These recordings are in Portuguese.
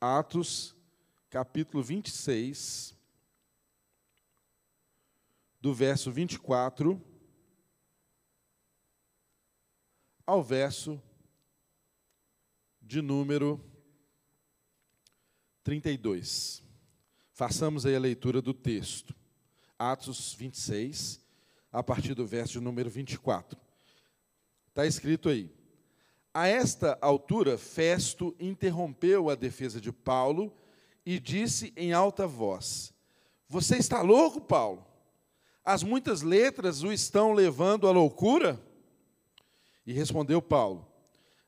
Atos, capítulo 26, do verso 24 ao verso de número 32. Façamos aí a leitura do texto. Atos 26, a partir do verso de número 24. Está escrito aí: A esta altura, Festo interrompeu a defesa de Paulo e disse em alta voz: Você está louco, Paulo? As muitas letras o estão levando à loucura? E respondeu Paulo: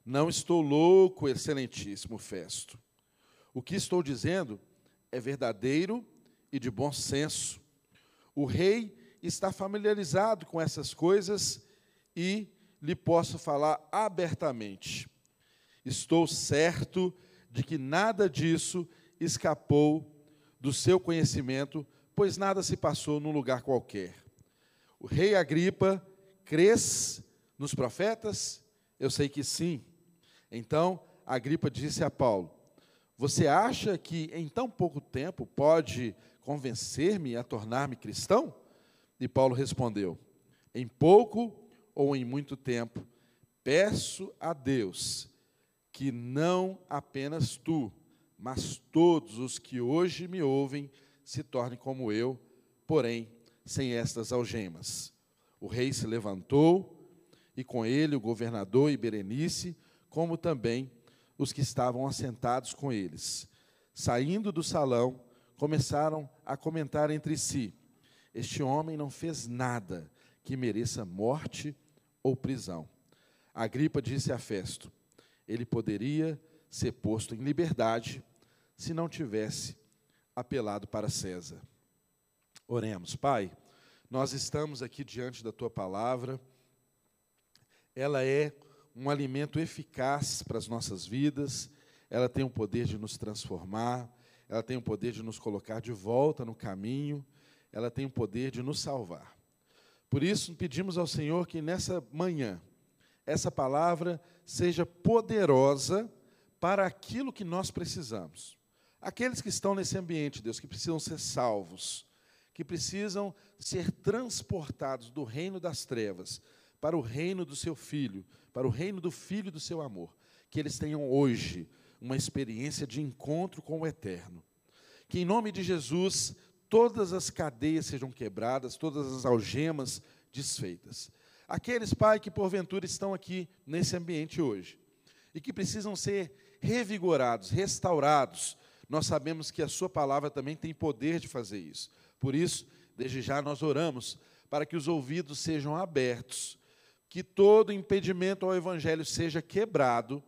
Não estou louco, excelentíssimo Festo. O que estou dizendo é verdadeiro e de bom senso. O rei está familiarizado com essas coisas e lhe posso falar abertamente. Estou certo de que nada disso escapou do seu conhecimento, pois nada se passou num lugar qualquer. O rei Agripa, crês nos profetas? Eu sei que sim. Então, Agripa disse a Paulo: Você acha que em tão pouco tempo pode convencer-me a tornar-me cristão? E Paulo respondeu: Em pouco ou em muito tempo, peço a Deus que não apenas tu, mas todos os que hoje me ouvem se tornem como eu, porém sem estas algemas. O rei se levantou e com ele o governador e Berenice, como também os que estavam assentados com eles. Saindo do salão, começaram a comentar entre si: Este homem não fez nada que mereça morte ou prisão. Agripa disse a Festo: Ele poderia ser posto em liberdade se não tivesse apelado para César. Oremos, Pai, nós estamos aqui diante da tua palavra ela é um alimento eficaz para as nossas vidas, ela tem o poder de nos transformar, ela tem o poder de nos colocar de volta no caminho, ela tem o poder de nos salvar. Por isso, pedimos ao Senhor que nessa manhã, essa palavra seja poderosa para aquilo que nós precisamos. Aqueles que estão nesse ambiente, Deus, que precisam ser salvos, que precisam ser transportados do reino das trevas para o reino do seu filho, para o reino do filho do seu amor. Que eles tenham hoje uma experiência de encontro com o eterno. Que em nome de Jesus todas as cadeias sejam quebradas, todas as algemas desfeitas. Aqueles, Pai, que porventura estão aqui nesse ambiente hoje e que precisam ser revigorados, restaurados, nós sabemos que a Sua palavra também tem poder de fazer isso. Por isso, desde já nós oramos para que os ouvidos sejam abertos que todo impedimento ao Evangelho seja quebrado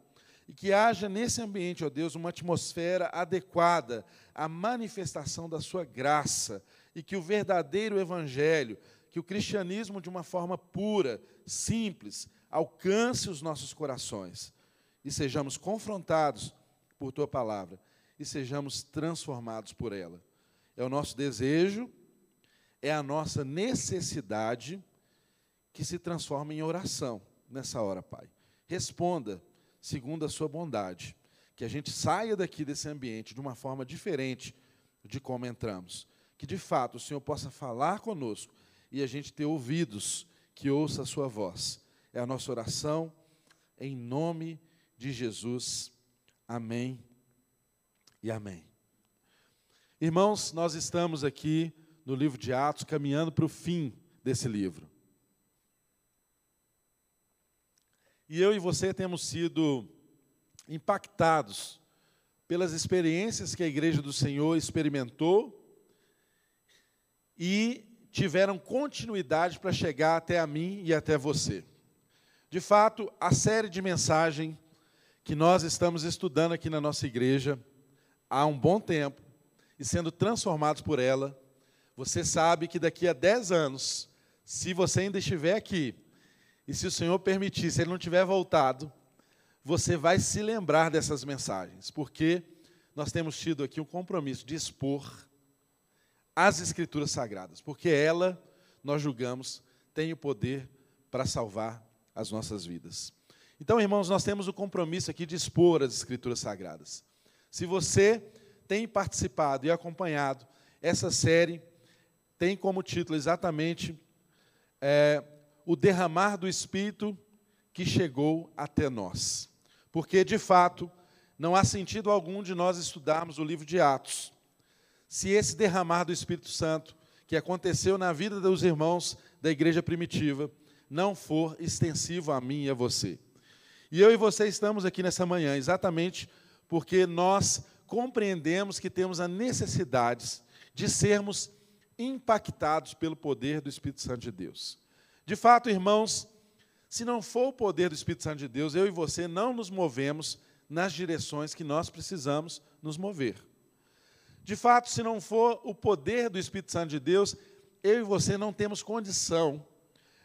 e que haja nesse ambiente, ó Deus, uma atmosfera adequada à manifestação da Sua graça e que o verdadeiro Evangelho, que o cristianismo, de uma forma pura, simples, alcance os nossos corações e sejamos confrontados por Tua palavra e sejamos transformados por ela. É o nosso desejo, é a nossa necessidade que se transforma em oração nessa hora, Pai. Responda segundo a sua bondade. Que a gente saia daqui desse ambiente de uma forma diferente de como entramos. Que de fato o Senhor possa falar conosco e a gente ter ouvidos que ouça a sua voz. É a nossa oração em nome de Jesus. Amém e amém. Irmãos, nós estamos aqui no livro de Atos, caminhando para o fim desse livro. E eu e você temos sido impactados pelas experiências que a igreja do Senhor experimentou e tiveram continuidade para chegar até a mim e até você. De fato, a série de mensagem que nós estamos estudando aqui na nossa igreja há um bom tempo e sendo transformados por ela, você sabe que daqui a 10 anos, se você ainda estiver aqui, e se o Senhor permitir, se ele não tiver voltado, você vai se lembrar dessas mensagens, porque nós temos tido aqui um compromisso de expor as Escrituras Sagradas, porque ela, nós julgamos, tem o poder para salvar as nossas vidas. Então, irmãos, nós temos o compromisso aqui de expor as Escrituras Sagradas. Se você tem participado e acompanhado essa série, tem como título exatamente é, O Derramar do Espírito que chegou até nós. Porque, de fato, não há sentido algum de nós estudarmos o livro de Atos, se esse derramar do Espírito Santo, que aconteceu na vida dos irmãos da igreja primitiva, não for extensivo a mim e a você. E eu e você estamos aqui nessa manhã exatamente porque nós compreendemos que temos a necessidade de sermos impactados pelo poder do Espírito Santo de Deus. De fato, irmãos, se não for o poder do Espírito Santo de Deus, eu e você não nos movemos nas direções que nós precisamos nos mover. De fato, se não for o poder do Espírito Santo de Deus, eu e você não temos condição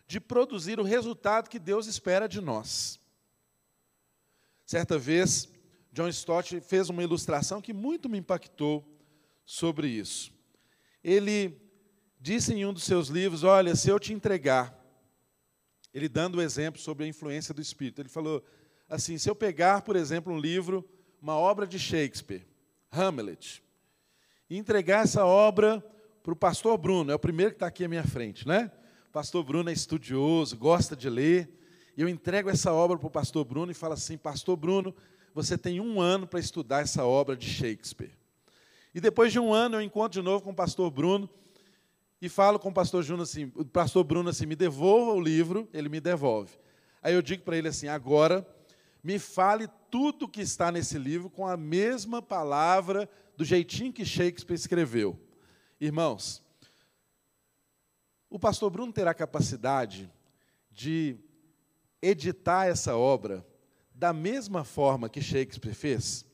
de produzir o resultado que Deus espera de nós. Certa vez, John Stott fez uma ilustração que muito me impactou sobre isso. Ele disse em um dos seus livros: Olha, se eu te entregar, ele dando o exemplo sobre a influência do Espírito, ele falou assim: se eu pegar, por exemplo, um livro, uma obra de Shakespeare, Hamlet, e entregar essa obra para o pastor Bruno, é o primeiro que está aqui à minha frente, né? O pastor Bruno é estudioso, gosta de ler, e eu entrego essa obra para o pastor Bruno e falo assim: Pastor Bruno, você tem um ano para estudar essa obra de Shakespeare. E depois de um ano eu encontro de novo com o pastor Bruno e falo com o pastor, Bruno assim, o pastor Bruno assim: me devolva o livro, ele me devolve. Aí eu digo para ele assim: agora me fale tudo que está nesse livro com a mesma palavra, do jeitinho que Shakespeare escreveu. Irmãos, o pastor Bruno terá capacidade de editar essa obra da mesma forma que Shakespeare fez?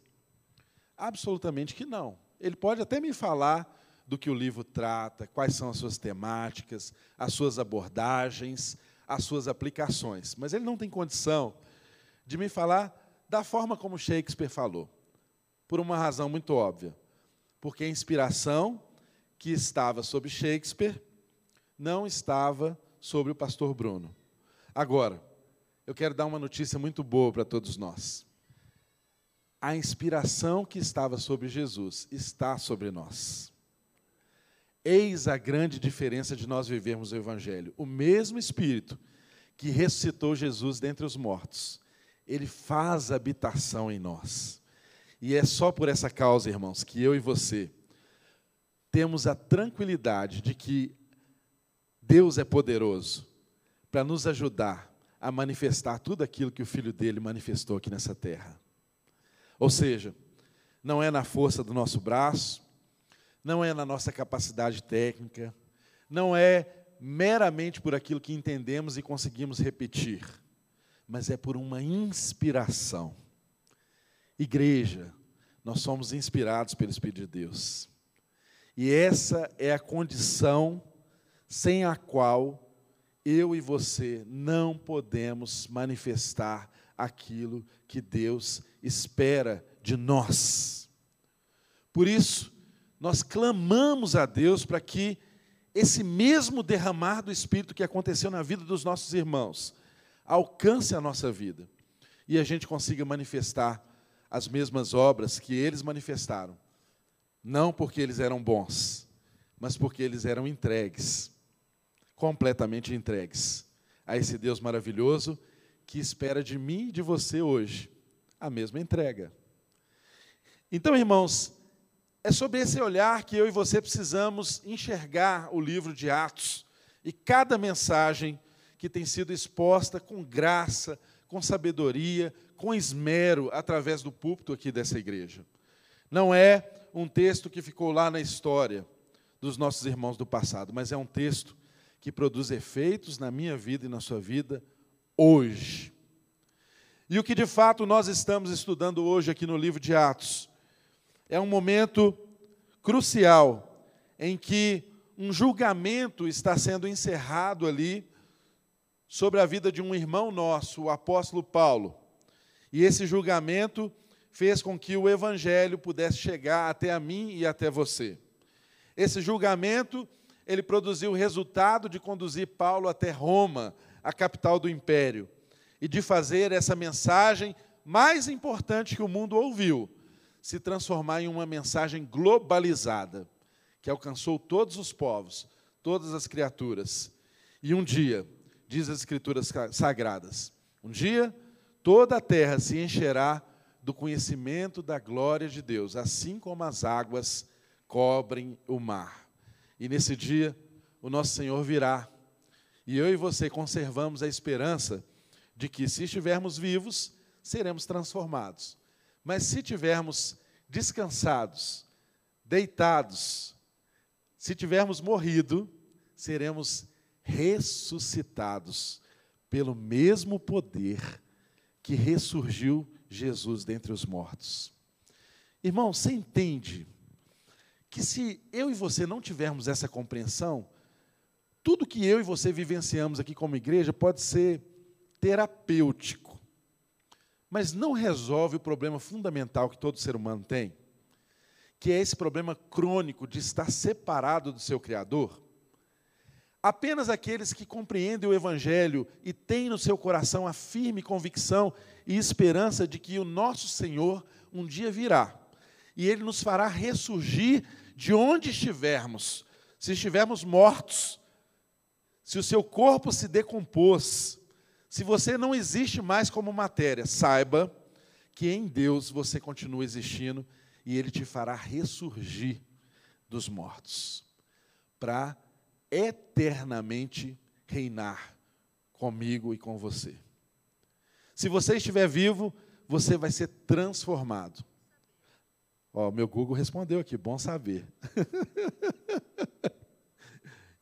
Absolutamente que não. Ele pode até me falar do que o livro trata, quais são as suas temáticas, as suas abordagens, as suas aplicações, mas ele não tem condição de me falar da forma como Shakespeare falou, por uma razão muito óbvia. Porque a inspiração que estava sobre Shakespeare não estava sobre o pastor Bruno. Agora, eu quero dar uma notícia muito boa para todos nós. A inspiração que estava sobre Jesus está sobre nós. Eis a grande diferença de nós vivermos o Evangelho. O mesmo Espírito que ressuscitou Jesus dentre os mortos ele faz habitação em nós. E é só por essa causa, irmãos, que eu e você temos a tranquilidade de que Deus é poderoso para nos ajudar a manifestar tudo aquilo que o Filho dele manifestou aqui nessa terra. Ou seja, não é na força do nosso braço, não é na nossa capacidade técnica, não é meramente por aquilo que entendemos e conseguimos repetir mas é por uma inspiração. Igreja, nós somos inspirados pelo Espírito de Deus. E essa é a condição sem a qual eu e você não podemos manifestar aquilo que Deus espera de nós. Por isso, nós clamamos a Deus para que esse mesmo derramar do Espírito que aconteceu na vida dos nossos irmãos alcance a nossa vida e a gente consiga manifestar as mesmas obras que eles manifestaram. Não porque eles eram bons, mas porque eles eram entregues, completamente entregues a esse Deus maravilhoso que espera de mim e de você hoje a mesma entrega. Então, irmãos, é sobre esse olhar que eu e você precisamos enxergar o livro de Atos e cada mensagem que tem sido exposta com graça, com sabedoria, com esmero, através do púlpito aqui dessa igreja. Não é um texto que ficou lá na história dos nossos irmãos do passado, mas é um texto que produz efeitos na minha vida e na sua vida hoje. E o que de fato nós estamos estudando hoje aqui no livro de Atos é um momento crucial em que um julgamento está sendo encerrado ali sobre a vida de um irmão nosso, o apóstolo Paulo. E esse julgamento fez com que o evangelho pudesse chegar até a mim e até você. Esse julgamento, ele produziu o resultado de conduzir Paulo até Roma, a capital do império, e de fazer essa mensagem mais importante que o mundo ouviu, se transformar em uma mensagem globalizada, que alcançou todos os povos, todas as criaturas. E um dia, diz as Escrituras sagradas, um dia toda a terra se encherá do conhecimento da glória de Deus, assim como as águas cobrem o mar. E nesse dia, o nosso Senhor virá. E eu e você conservamos a esperança de que, se estivermos vivos, seremos transformados. Mas se tivermos descansados, deitados, se tivermos morrido, seremos ressuscitados pelo mesmo poder que ressurgiu Jesus dentre os mortos. Irmão, você entende que se eu e você não tivermos essa compreensão, tudo que eu e você vivenciamos aqui como igreja pode ser terapêutico, mas não resolve o problema fundamental que todo ser humano tem, que é esse problema crônico de estar separado do seu Criador. Apenas aqueles que compreendem o Evangelho e têm no seu coração a firme convicção e esperança de que o nosso Senhor um dia virá e Ele nos fará ressurgir de onde estivermos. Se estivermos mortos, se o seu corpo se decompôs, se você não existe mais como matéria, saiba que em Deus você continua existindo e Ele te fará ressurgir dos mortos para eternamente reinar comigo e com você. Se você estiver vivo, você vai ser transformado. Ó, meu Google respondeu aqui, bom saber.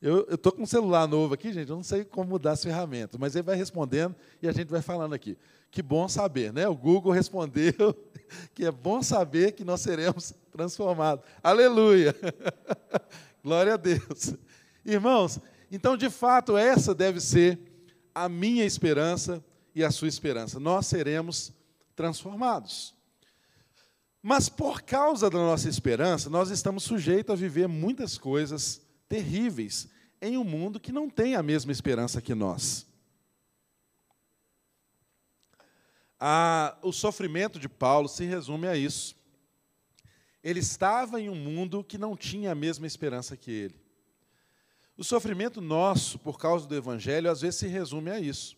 eu estou com um celular novo aqui, gente, eu não sei como mudar as ferramentas, mas ele vai respondendo e a gente vai falando aqui. Que bom saber, né? O Google respondeu que é bom saber que nós seremos transformados. Aleluia! Glória a Deus. Irmãos, então de fato essa deve ser a minha esperança e a sua esperança. Nós seremos transformados. Mas por causa da nossa esperança, nós estamos sujeitos a viver muitas coisas terríveis em um mundo que não tem a mesma esperança que nós. Ah, o sofrimento de Paulo se resume a isso. Ele estava em um mundo que não tinha a mesma esperança que ele. O sofrimento nosso, por causa do Evangelho, às vezes se resume a isso,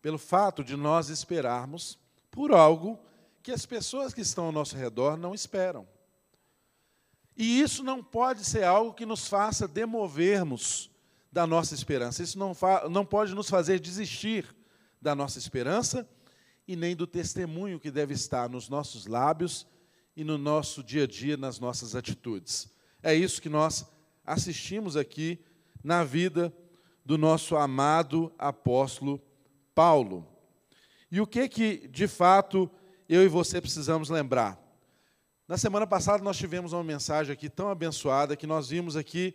pelo fato de nós esperarmos por algo que as pessoas que estão ao nosso redor não esperam. E isso não pode ser algo que nos faça demovermos da nossa esperança. Isso não, não pode nos fazer desistir da nossa esperança e nem do testemunho que deve estar nos nossos lábios e no nosso dia a dia, nas nossas atitudes. É isso que nós assistimos aqui na vida do nosso amado apóstolo Paulo. E o que que, de fato, eu e você precisamos lembrar? Na semana passada nós tivemos uma mensagem aqui tão abençoada que nós vimos aqui,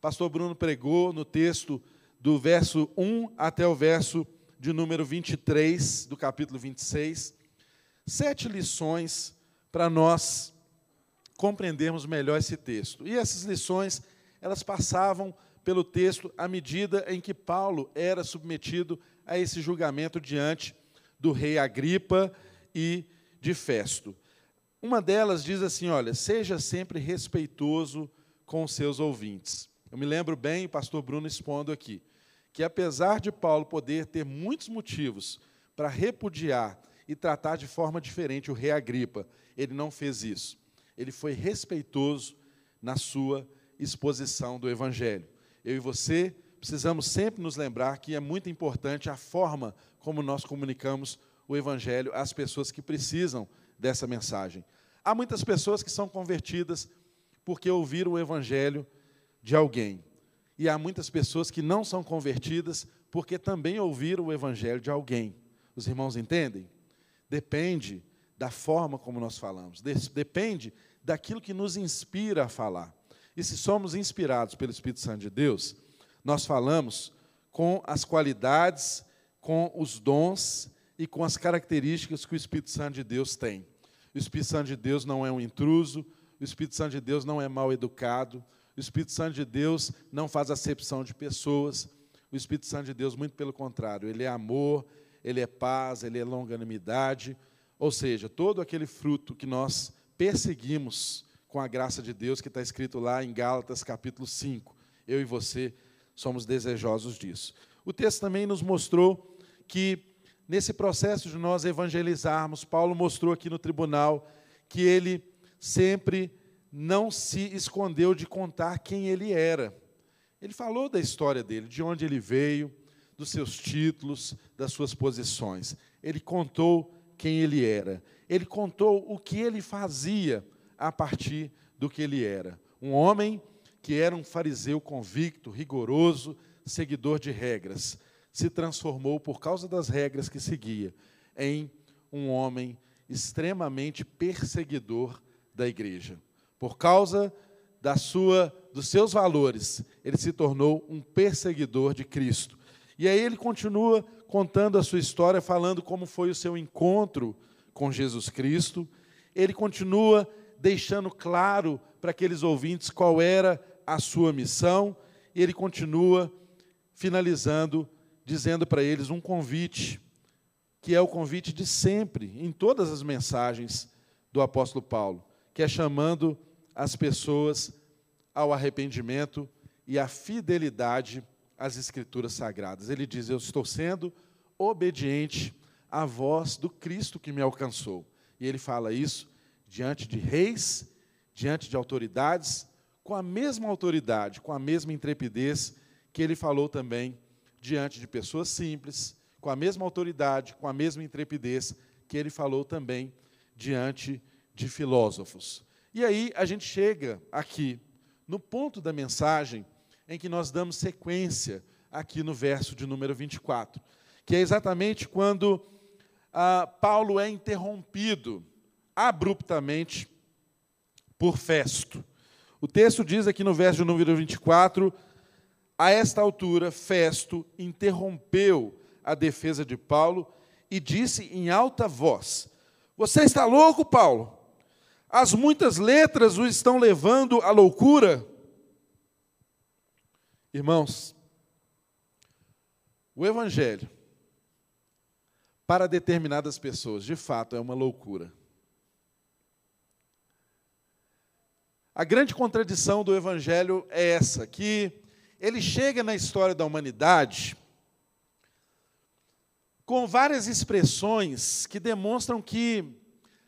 pastor Bruno pregou no texto do verso 1 até o verso de número 23 do capítulo 26, sete lições para nós compreendermos melhor esse texto. E essas lições elas passavam pelo texto à medida em que Paulo era submetido a esse julgamento diante do rei Agripa e de Festo. Uma delas diz assim: olha, seja sempre respeitoso com os seus ouvintes. Eu me lembro bem, o pastor Bruno expondo aqui, que apesar de Paulo poder ter muitos motivos para repudiar e tratar de forma diferente o rei Agripa, ele não fez isso. Ele foi respeitoso na sua exposição do Evangelho. Eu e você precisamos sempre nos lembrar que é muito importante a forma como nós comunicamos o Evangelho às pessoas que precisam dessa mensagem. Há muitas pessoas que são convertidas porque ouviram o Evangelho de alguém. E há muitas pessoas que não são convertidas porque também ouviram o Evangelho de alguém. Os irmãos entendem? Depende da forma como nós falamos, depende daquilo que nos inspira a falar. E se somos inspirados pelo Espírito Santo de Deus, nós falamos com as qualidades, com os dons e com as características que o Espírito Santo de Deus tem. O Espírito Santo de Deus não é um intruso, o Espírito Santo de Deus não é mal educado, o Espírito Santo de Deus não faz acepção de pessoas. O Espírito Santo de Deus, muito pelo contrário, ele é amor, ele é paz, ele é longanimidade, ou seja, todo aquele fruto que nós perseguimos com a graça de Deus, que está escrito lá em Gálatas capítulo 5. Eu e você somos desejosos disso. O texto também nos mostrou que, nesse processo de nós evangelizarmos, Paulo mostrou aqui no tribunal que ele sempre não se escondeu de contar quem ele era. Ele falou da história dele, de onde ele veio, dos seus títulos, das suas posições. Ele contou quem ele era. Ele contou o que ele fazia a partir do que ele era. Um homem que era um fariseu convicto, rigoroso, seguidor de regras, se transformou, por causa das regras que seguia, em um homem extremamente perseguidor da igreja. Por causa da sua, dos seus valores, ele se tornou um perseguidor de Cristo. E aí ele continua contando a sua história, falando como foi o seu encontro com Jesus Cristo. Ele continua deixando claro para aqueles ouvintes qual era a sua missão, e ele continua finalizando dizendo para eles um convite, que é o convite de sempre, em todas as mensagens do apóstolo Paulo, que é chamando as pessoas ao arrependimento e à fidelidade às Escrituras Sagradas. Ele diz: Eu estou sendo obediente à voz do Cristo que me alcançou. E ele fala isso diante de reis, diante de autoridades, com a mesma autoridade, com a mesma intrepidez que ele falou também diante de pessoas simples, com a mesma autoridade, com a mesma intrepidez que ele falou também diante de filósofos. E aí a gente chega aqui no ponto da mensagem em que nós damos sequência aqui no verso de número 24, que é exatamente quando ah, Paulo é interrompido abruptamente por Festo. O texto diz aqui no verso de número 24: a esta altura, Festo interrompeu a defesa de Paulo e disse em alta voz: Você está louco, Paulo? As muitas letras o estão levando à loucura. Irmãos, o Evangelho, para determinadas pessoas, de fato, é uma loucura. A grande contradição do Evangelho é essa, que ele chega na história da humanidade com várias expressões que demonstram que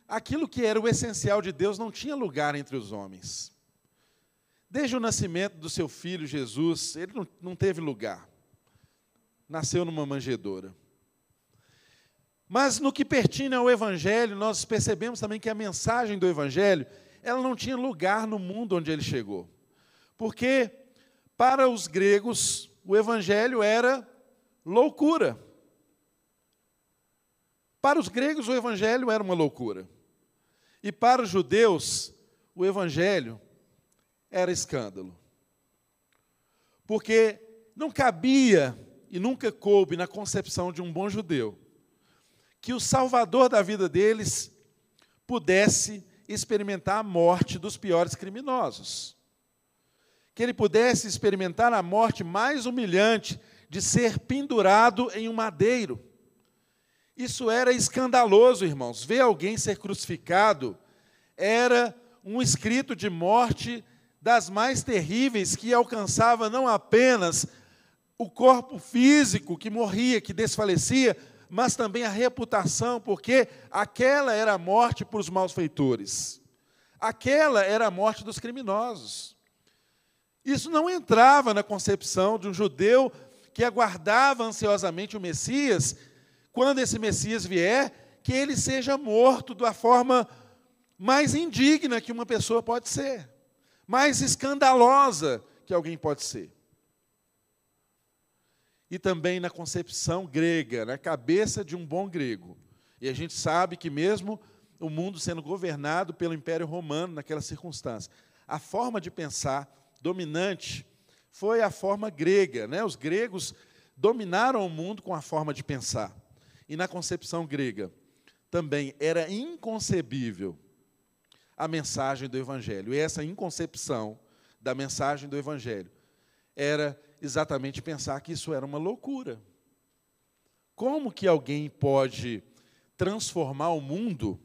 aquilo que era o essencial de Deus não tinha lugar entre os homens. Desde o nascimento do seu filho Jesus, ele não, teve lugar. Nasceu numa manjedoura. Mas no que pertinha ao Evangelho, nós percebemos também que a mensagem do Evangelho, ela não tinha lugar no mundo onde ele chegou. Porque, para os gregos, o Evangelho era loucura. Para os gregos, o Evangelho era uma loucura. E para os judeus, o Evangelho era escândalo. Porque não cabia e nunca coube na concepção de um bom judeu que o salvador da vida deles pudesse experimentar a morte dos piores criminosos. Que ele pudesse experimentar a morte mais humilhante de ser pendurado em um madeiro. Isso era escandaloso, irmãos. Ver alguém ser crucificado era um escrito de morte das mais terríveis que alcançava não apenas o corpo físico que morria, que desfalecia, mas também a reputação, porque aquela era a morte para os malfeitores. Aquela era a morte dos criminosos. Isso não entrava na concepção de um judeu que aguardava ansiosamente o Messias, quando esse Messias vier, que ele seja morto da forma mais indigna que uma pessoa pode ser mais escandalosa que alguém pode ser. E também na concepção grega, na cabeça de um bom grego. E a gente sabe que, mesmo o mundo sendo governado pelo Império Romano naquela circunstância, a forma de pensar dominante foi a forma grega. Né? Os gregos dominaram o mundo com a forma de pensar. E na concepção grega também era inconcebível a mensagem do Evangelho. E essa inconcepção da mensagem do Evangelho era exatamente pensar que isso era uma loucura. Como que alguém pode transformar o mundo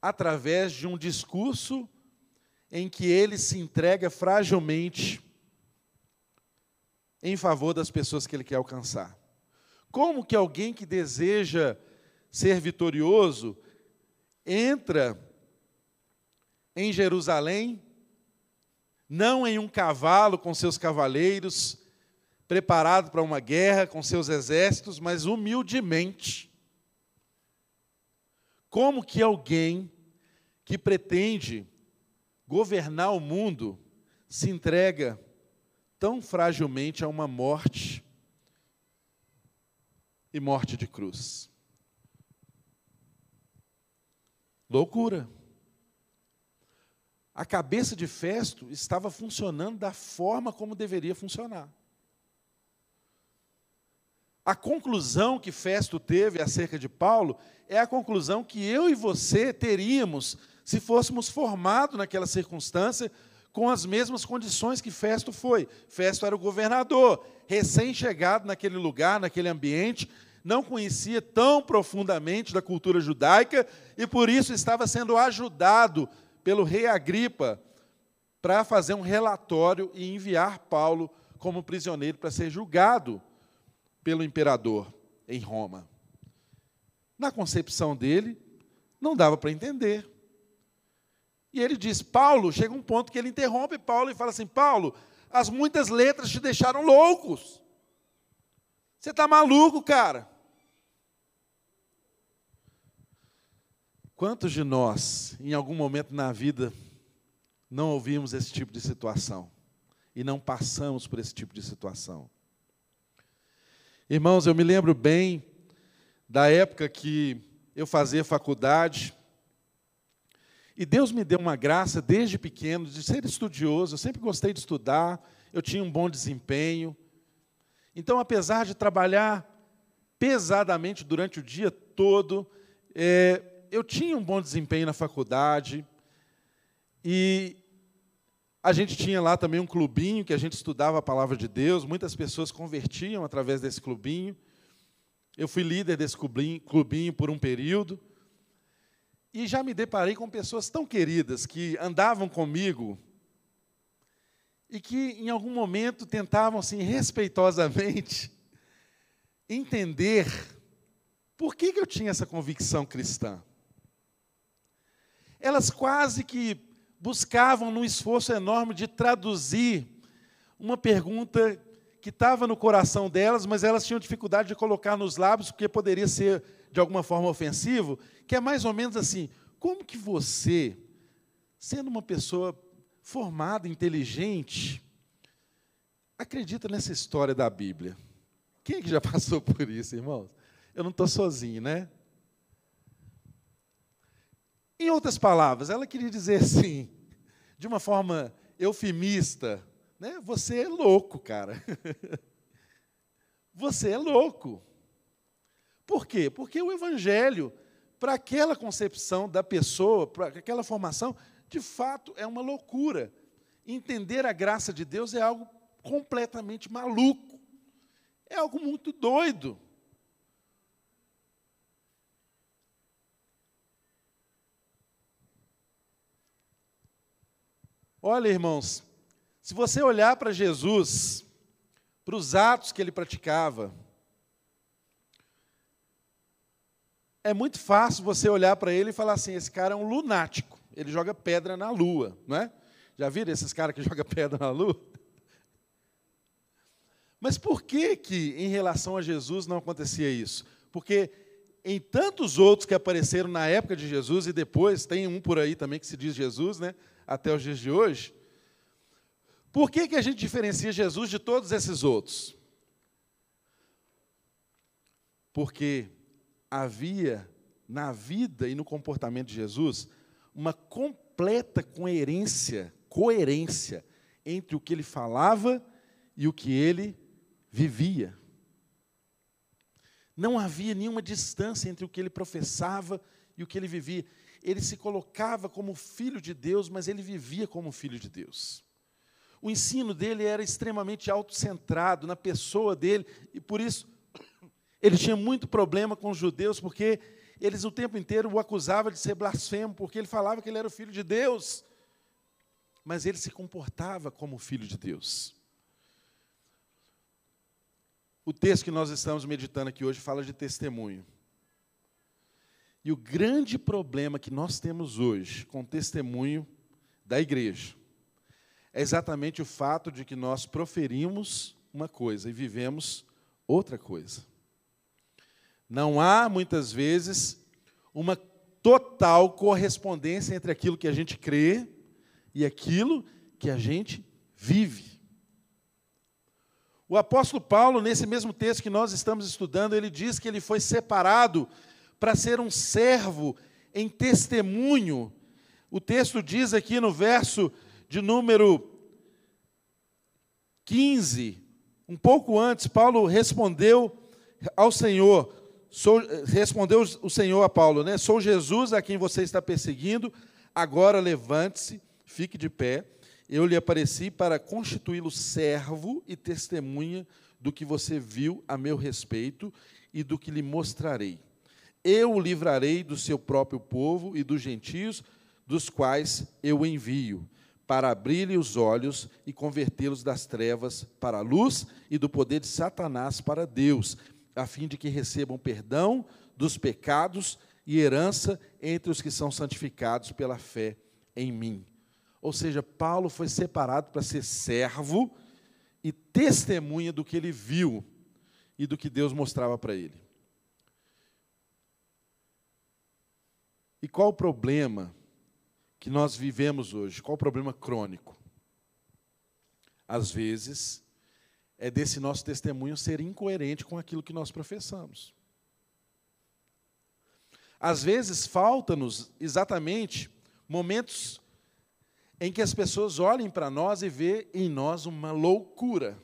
através de um discurso em que ele se entrega fragilmente em favor das pessoas que ele quer alcançar. Como que alguém que deseja ser vitorioso entra em Jerusalém, não em um cavalo com seus cavaleiros, preparado para uma guerra com seus exércitos, mas humildemente. Como que alguém que pretende governar o mundo se entrega tão fragilmente a uma morte e morte de cruz? Loucura. A cabeça de Festo estava funcionando da forma como deveria funcionar. A conclusão que Festo teve acerca de Paulo é a conclusão que eu e você teríamos se fôssemos formados naquela circunstância com as mesmas condições que Festo foi. Festo era o governador, recém-chegado naquele lugar, naquele ambiente, não conhecia tão profundamente da cultura judaica e por isso estava sendo ajudado pelo rei Agripa para fazer um relatório e enviar Paulo como prisioneiro para ser julgado pelo imperador em Roma. Na concepção dele, não dava para entender. E ele diz: Paulo, chega um ponto que ele interrompe Paulo e fala assim: Paulo, as muitas letras te deixaram loucos. Você está maluco, cara. Quantos de nós, em algum momento na vida, não ouvimos esse tipo de situação e não passamos por esse tipo de situação? Irmãos, eu me lembro bem da época que eu fazia faculdade e Deus me deu uma graça desde pequeno de ser estudioso. Eu sempre gostei de estudar, eu tinha um bom desempenho. Então, apesar de trabalhar pesadamente durante o dia todo, é, eu tinha um bom desempenho na faculdade e a gente tinha lá também um clubinho que a gente estudava a palavra de Deus, muitas pessoas convertiam através desse clubinho. Eu fui líder desse clubinho, clubinho por um período. E já me deparei com pessoas tão queridas que andavam comigo e que em algum momento tentavam assim respeitosamente entender por que, que eu tinha essa convicção cristã. Elas quase que buscavam num esforço enorme de traduzir uma pergunta que estava no coração delas, mas elas tinham dificuldade de colocar nos lábios, porque poderia ser de alguma forma ofensivo, que é mais ou menos assim: como que você, sendo uma pessoa formada, inteligente, acredita nessa história da Bíblia? Quem é que já passou por isso, irmãos? Eu não estou sozinho, né? Em outras palavras, ela queria dizer assim, de uma forma eufemista, né? Você é louco, cara. Você é louco. Por quê? Porque o evangelho, para aquela concepção da pessoa, para aquela formação, de fato é uma loucura. Entender a graça de Deus é algo completamente maluco. É algo muito doido. Olha, irmãos, se você olhar para Jesus, para os atos que ele praticava, é muito fácil você olhar para ele e falar assim: esse cara é um lunático, ele joga pedra na lua, não é? Já viram esses caras que jogam pedra na lua? Mas por que que em relação a Jesus não acontecia isso? Porque em tantos outros que apareceram na época de Jesus e depois, tem um por aí também que se diz Jesus, né? até os dias de hoje. Por que, que a gente diferencia Jesus de todos esses outros? Porque havia na vida e no comportamento de Jesus uma completa coerência, coerência entre o que ele falava e o que ele vivia. Não havia nenhuma distância entre o que ele professava e o que ele vivia ele se colocava como filho de Deus, mas ele vivia como filho de Deus. O ensino dele era extremamente autocentrado na pessoa dele, e por isso ele tinha muito problema com os judeus, porque eles o tempo inteiro o acusavam de ser blasfemo, porque ele falava que ele era o filho de Deus. Mas ele se comportava como filho de Deus. O texto que nós estamos meditando aqui hoje fala de testemunho. E o grande problema que nós temos hoje com o testemunho da igreja é exatamente o fato de que nós proferimos uma coisa e vivemos outra coisa. Não há, muitas vezes, uma total correspondência entre aquilo que a gente crê e aquilo que a gente vive. O apóstolo Paulo, nesse mesmo texto que nós estamos estudando, ele diz que ele foi separado para ser um servo em testemunho. O texto diz aqui no verso de número 15, um pouco antes, Paulo respondeu ao Senhor, sou, respondeu o Senhor a Paulo, né? Sou Jesus a quem você está perseguindo, agora levante-se, fique de pé. Eu lhe apareci para constituí-lo servo e testemunha do que você viu a meu respeito e do que lhe mostrarei eu o livrarei do seu próprio povo e dos gentios, dos quais eu o envio, para abrir-lhe os olhos e convertê-los das trevas para a luz e do poder de Satanás para Deus, a fim de que recebam perdão dos pecados e herança entre os que são santificados pela fé em mim. Ou seja, Paulo foi separado para ser servo e testemunha do que ele viu e do que Deus mostrava para ele. E qual o problema que nós vivemos hoje? Qual o problema crônico? Às vezes, é desse nosso testemunho ser incoerente com aquilo que nós professamos. Às vezes, falta-nos exatamente momentos em que as pessoas olhem para nós e vê em nós uma loucura,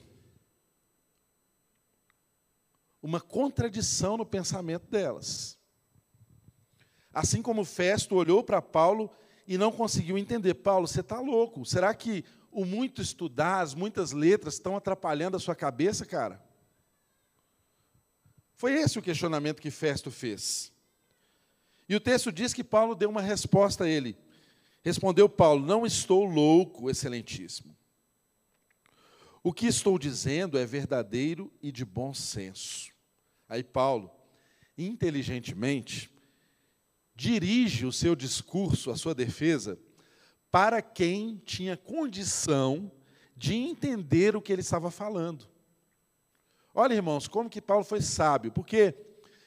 uma contradição no pensamento delas. Assim como Festo olhou para Paulo e não conseguiu entender. Paulo, você está louco? Será que o muito estudar, as muitas letras estão atrapalhando a sua cabeça, cara? Foi esse o questionamento que Festo fez. E o texto diz que Paulo deu uma resposta a ele. Respondeu Paulo: Não estou louco, excelentíssimo. O que estou dizendo é verdadeiro e de bom senso. Aí Paulo, inteligentemente, dirige o seu discurso, a sua defesa, para quem tinha condição de entender o que ele estava falando. Olha, irmãos, como que Paulo foi sábio, porque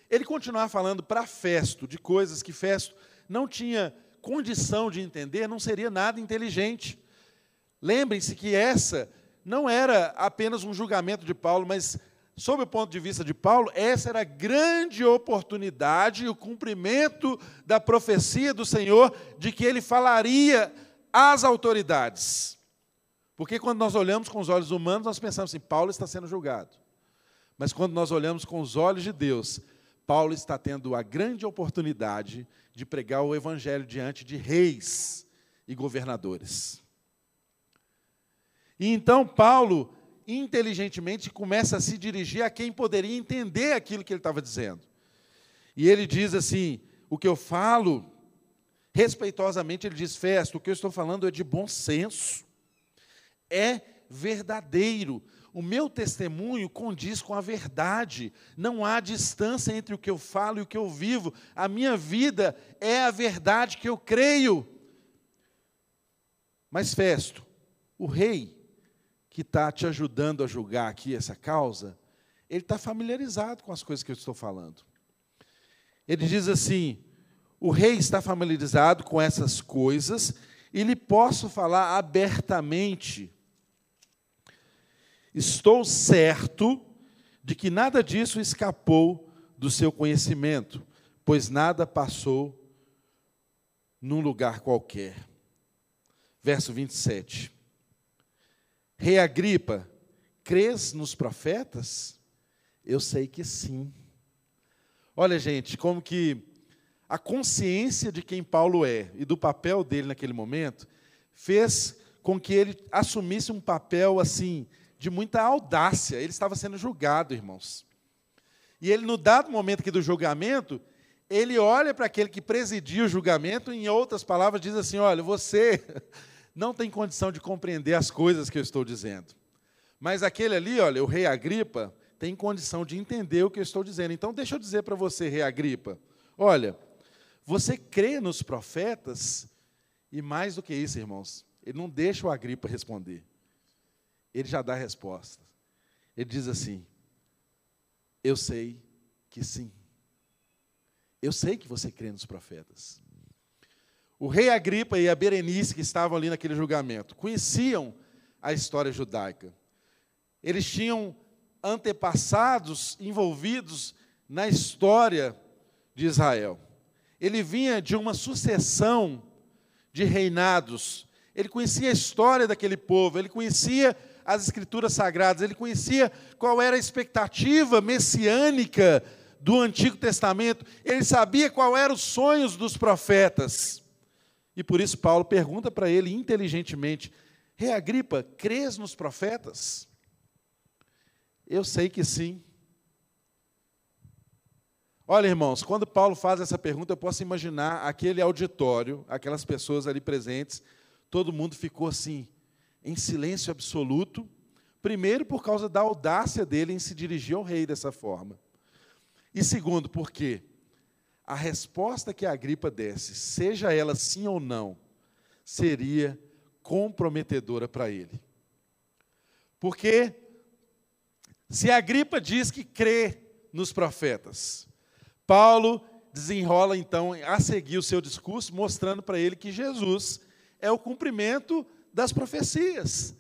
ele continuava falando para Festo de coisas que Festo não tinha condição de entender, não seria nada inteligente. Lembrem-se que essa não era apenas um julgamento de Paulo, mas sob o ponto de vista de Paulo, essa era a grande oportunidade e o cumprimento da profecia do Senhor de que ele falaria às autoridades. Porque quando nós olhamos com os olhos humanos, nós pensamos assim: Paulo está sendo julgado. Mas quando nós olhamos com os olhos de Deus, Paulo está tendo a grande oportunidade de pregar o evangelho diante de reis e governadores. E então Paulo inteligentemente começa a se dirigir a quem poderia entender aquilo que ele estava dizendo. E ele diz assim: o que eu falo, respeitosamente, ele diz, Festo, o que eu estou falando é de bom senso, é verdadeiro. O meu testemunho condiz com a verdade. Não há distância entre o que eu falo e o que eu vivo. A minha vida é a verdade que eu creio. Mas, Festo, o rei que está te ajudando a julgar aqui essa causa, ele está familiarizado com as coisas que eu estou falando. Ele diz assim: o rei está familiarizado com essas coisas e lhe posso falar abertamente. Estou certo de que nada disso escapou do seu conhecimento, pois nada passou num lugar qualquer. Verso 27. Rei Agripa, crês nos profetas? Eu sei que sim. Olha, gente, como que a consciência de quem Paulo é e do papel dele naquele momento fez com que ele assumisse um papel assim de muita audácia. Ele estava sendo julgado, irmãos. E ele, no dado momento aqui do julgamento, ele olha para aquele que presidia o julgamento, e, em outras palavras, diz assim: Olha, você não tem condição de compreender as coisas que eu estou dizendo. Mas aquele ali, olha, o rei Agripa, tem condição de entender o que eu estou dizendo. Então, deixa eu dizer para você, rei Agripa: olha, você crê nos profetas, e mais do que isso, irmãos, ele não deixa o Agripa responder. Ele já dá a resposta. Ele diz assim: Eu sei que sim. Eu sei que você crê nos profetas. O rei Agripa e a Berenice, que estavam ali naquele julgamento, conheciam a história judaica. Eles tinham antepassados envolvidos na história de Israel. Ele vinha de uma sucessão de reinados. Ele conhecia a história daquele povo, ele conhecia as escrituras sagradas, ele conhecia qual era a expectativa messiânica do Antigo Testamento, ele sabia qual eram os sonhos dos profetas. E por isso Paulo pergunta para ele inteligentemente: Rei Agripa, crês nos profetas? Eu sei que sim. Olha, irmãos, quando Paulo faz essa pergunta, eu posso imaginar aquele auditório, aquelas pessoas ali presentes, todo mundo ficou assim, em silêncio absoluto. Primeiro, por causa da audácia dele em se dirigir ao rei dessa forma. E segundo, porque a resposta que a gripa desse, seja ela sim ou não, seria comprometedora para ele. Porque se a gripa diz que crê nos profetas, Paulo desenrola então a seguir o seu discurso, mostrando para ele que Jesus é o cumprimento das profecias.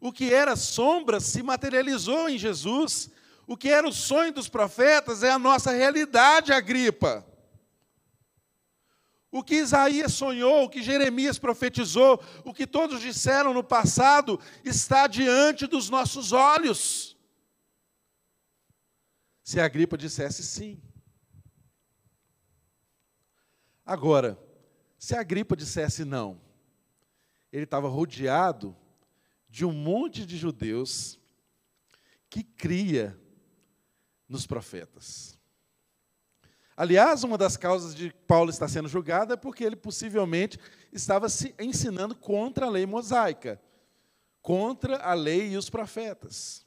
O que era sombra se materializou em Jesus. O que era o sonho dos profetas é a nossa realidade, Agripa. O que Isaías sonhou, o que Jeremias profetizou, o que todos disseram no passado, está diante dos nossos olhos. Se a gripa dissesse sim. Agora, se a gripa dissesse não, ele estava rodeado de um monte de judeus que cria nos profetas. Aliás, uma das causas de Paulo estar sendo julgado é porque ele possivelmente estava se ensinando contra a lei mosaica, contra a lei e os profetas.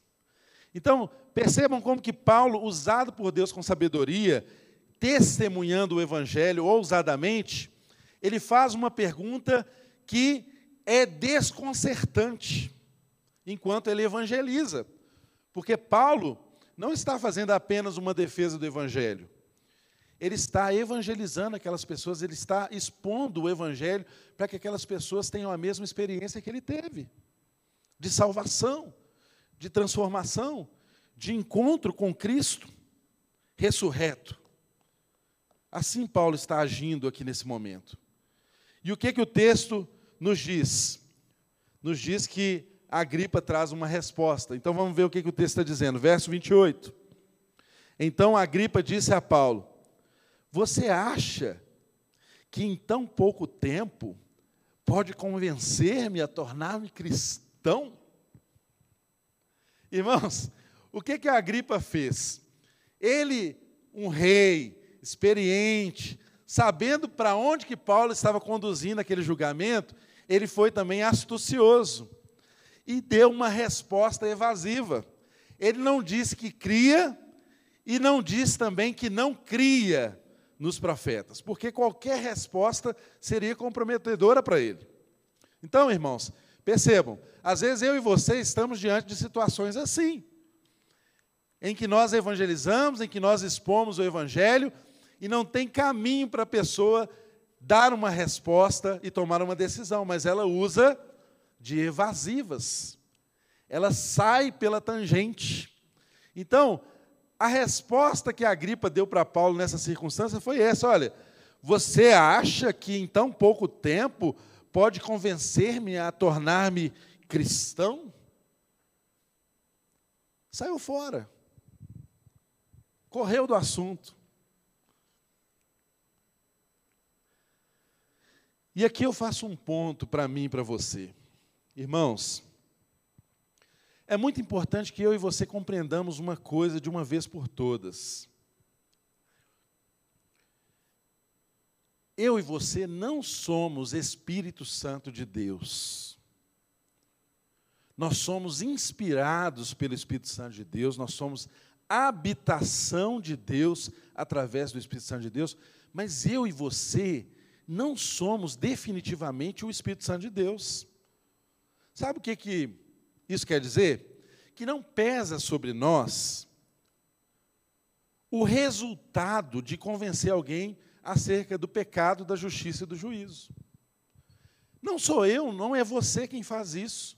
Então, percebam como que Paulo, usado por Deus com sabedoria, testemunhando o evangelho ousadamente, ele faz uma pergunta que é desconcertante enquanto ele evangeliza. Porque Paulo não está fazendo apenas uma defesa do evangelho. Ele está evangelizando aquelas pessoas, ele está expondo o evangelho para que aquelas pessoas tenham a mesma experiência que ele teve de salvação, de transformação, de encontro com Cristo ressurreto. Assim Paulo está agindo aqui nesse momento. E o que que o texto nos diz? Nos diz que a gripa traz uma resposta. Então vamos ver o que, que o texto está dizendo. Verso 28. Então a gripa disse a Paulo: Você acha que em tão pouco tempo pode convencer-me a tornar-me cristão? Irmãos, o que, que a Agripa fez? Ele, um rei, experiente, sabendo para onde que Paulo estava conduzindo aquele julgamento, ele foi também astucioso e deu uma resposta evasiva. Ele não disse que cria e não disse também que não cria nos profetas, porque qualquer resposta seria comprometedora para ele. Então, irmãos, percebam, às vezes eu e você estamos diante de situações assim em que nós evangelizamos, em que nós expomos o evangelho, e não tem caminho para a pessoa dar uma resposta e tomar uma decisão, mas ela usa de evasivas. Ela sai pela tangente. Então, a resposta que a gripa deu para Paulo nessa circunstância foi essa: olha, você acha que em tão pouco tempo pode convencer-me a tornar-me cristão? Saiu fora correu do assunto. E aqui eu faço um ponto para mim e para você. Irmãos, é muito importante que eu e você compreendamos uma coisa de uma vez por todas. eu e você não somos Espírito Santo de Deus. Nós somos inspirados pelo Espírito Santo de Deus, nós somos habitação de Deus através do Espírito Santo de Deus, mas eu e você não somos definitivamente o Espírito Santo de Deus. Sabe o que, que isso quer dizer? Que não pesa sobre nós o resultado de convencer alguém acerca do pecado, da justiça e do juízo. Não sou eu, não é você quem faz isso.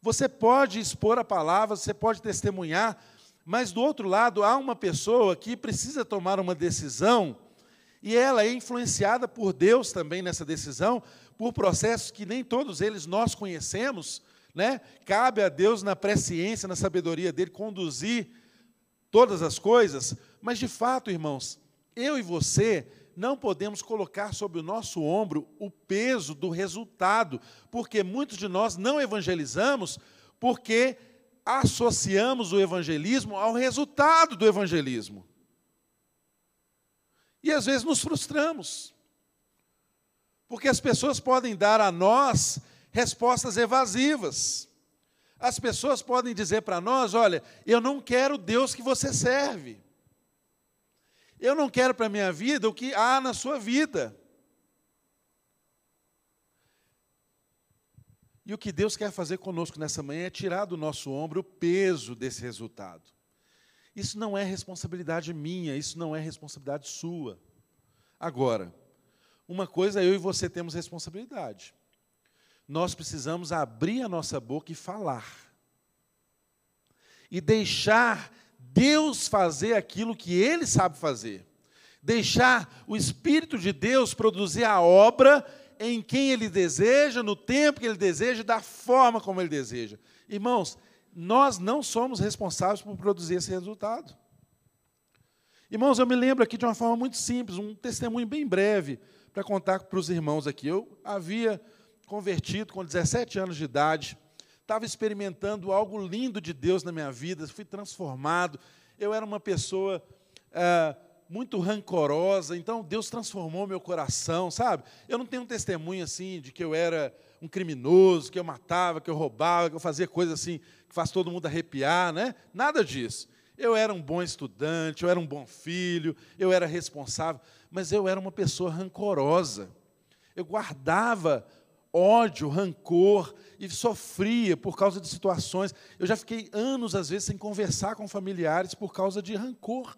Você pode expor a palavra, você pode testemunhar, mas do outro lado há uma pessoa que precisa tomar uma decisão e ela é influenciada por Deus também nessa decisão, por processos que nem todos eles nós conhecemos, né? Cabe a Deus na presciência, na sabedoria dele conduzir todas as coisas, mas de fato, irmãos, eu e você não podemos colocar sobre o nosso ombro o peso do resultado, porque muitos de nós não evangelizamos porque associamos o evangelismo ao resultado do evangelismo. E às vezes nos frustramos, porque as pessoas podem dar a nós respostas evasivas. As pessoas podem dizer para nós: olha, eu não quero Deus que você serve. Eu não quero para a minha vida o que há na sua vida. E o que Deus quer fazer conosco nessa manhã é tirar do nosso ombro o peso desse resultado. Isso não é responsabilidade minha, isso não é responsabilidade sua. Agora, uma coisa eu e você temos responsabilidade. Nós precisamos abrir a nossa boca e falar. E deixar Deus fazer aquilo que Ele sabe fazer. Deixar o Espírito de Deus produzir a obra em quem Ele deseja, no tempo que Ele deseja, da forma como Ele deseja. Irmãos, nós não somos responsáveis por produzir esse resultado. Irmãos, eu me lembro aqui de uma forma muito simples, um testemunho bem breve para contar para os irmãos aqui. Eu havia convertido com 17 anos de idade, estava experimentando algo lindo de Deus na minha vida, fui transformado. Eu era uma pessoa é, muito rancorosa, então Deus transformou meu coração, sabe? Eu não tenho um testemunho assim de que eu era um criminoso, que eu matava, que eu roubava, que eu fazia coisas assim faz todo mundo arrepiar, né? Nada disso. Eu era um bom estudante, eu era um bom filho, eu era responsável, mas eu era uma pessoa rancorosa. Eu guardava ódio, rancor e sofria por causa de situações. Eu já fiquei anos, às vezes, sem conversar com familiares por causa de rancor.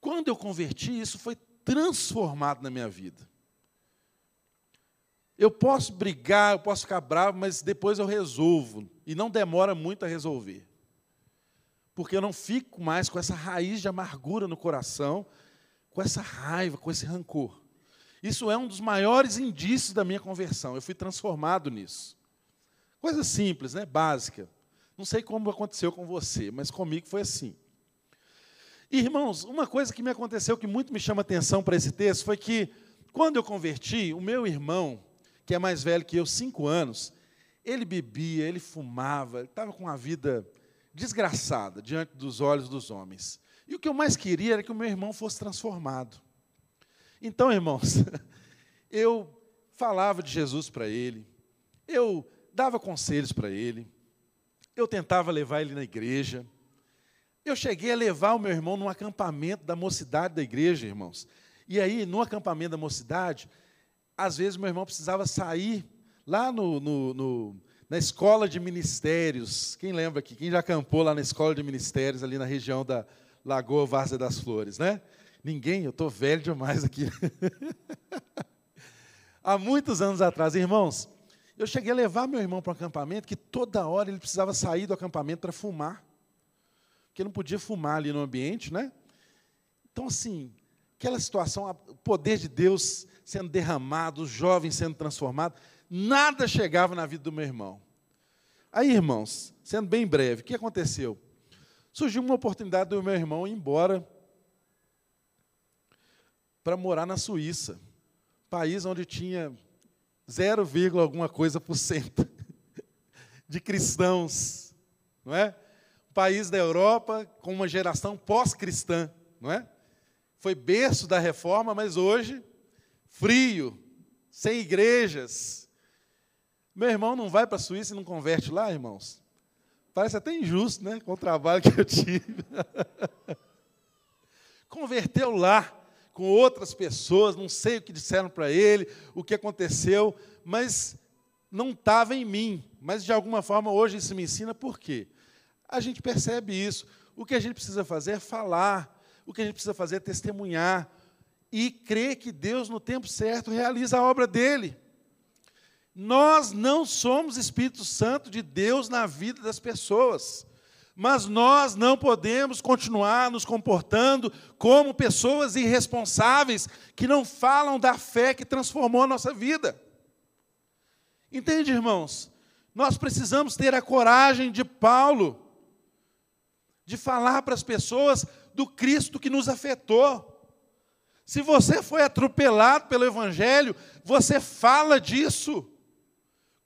Quando eu converti, isso foi transformado na minha vida. Eu posso brigar, eu posso ficar bravo, mas depois eu resolvo. E não demora muito a resolver. Porque eu não fico mais com essa raiz de amargura no coração, com essa raiva, com esse rancor. Isso é um dos maiores indícios da minha conversão. Eu fui transformado nisso. Coisa simples, né? Básica. Não sei como aconteceu com você, mas comigo foi assim. Irmãos, uma coisa que me aconteceu que muito me chama atenção para esse texto foi que, quando eu converti, o meu irmão, que é mais velho que eu, cinco anos, ele bebia, ele fumava, estava com uma vida desgraçada diante dos olhos dos homens. E o que eu mais queria era que o meu irmão fosse transformado. Então, irmãos, eu falava de Jesus para ele, eu dava conselhos para ele, eu tentava levar ele na igreja. Eu cheguei a levar o meu irmão num acampamento da mocidade da igreja, irmãos. E aí, no acampamento da mocidade, às vezes meu irmão precisava sair lá no, no, no, na escola de ministérios. Quem lembra aqui? Quem já acampou lá na escola de ministérios, ali na região da Lagoa Várzea das Flores, né? Ninguém, eu estou velho demais aqui. Há muitos anos atrás, irmãos, eu cheguei a levar meu irmão para um acampamento que toda hora ele precisava sair do acampamento para fumar. Porque não podia fumar ali no ambiente, né? Então, assim, aquela situação, o poder de Deus sendo derramado, os jovens sendo transformados, nada chegava na vida do meu irmão. Aí, irmãos, sendo bem breve, o que aconteceu? Surgiu uma oportunidade do meu irmão ir embora para morar na Suíça, país onde tinha 0, alguma coisa por cento de cristãos, não é? Um país da Europa com uma geração pós-cristã, não é? Foi berço da reforma, mas hoje, frio, sem igrejas. Meu irmão não vai para a Suíça e não converte lá, irmãos? Parece até injusto, né? Com o trabalho que eu tive. Converteu lá, com outras pessoas, não sei o que disseram para ele, o que aconteceu, mas não estava em mim. Mas de alguma forma hoje isso me ensina por quê? A gente percebe isso. O que a gente precisa fazer é falar, o que a gente precisa fazer é testemunhar e crer que Deus, no tempo certo, realiza a obra dele. Nós não somos Espírito Santo de Deus na vida das pessoas, mas nós não podemos continuar nos comportando como pessoas irresponsáveis que não falam da fé que transformou a nossa vida. Entende, irmãos? Nós precisamos ter a coragem de Paulo de falar para as pessoas do Cristo que nos afetou. Se você foi atropelado pelo Evangelho, você fala disso.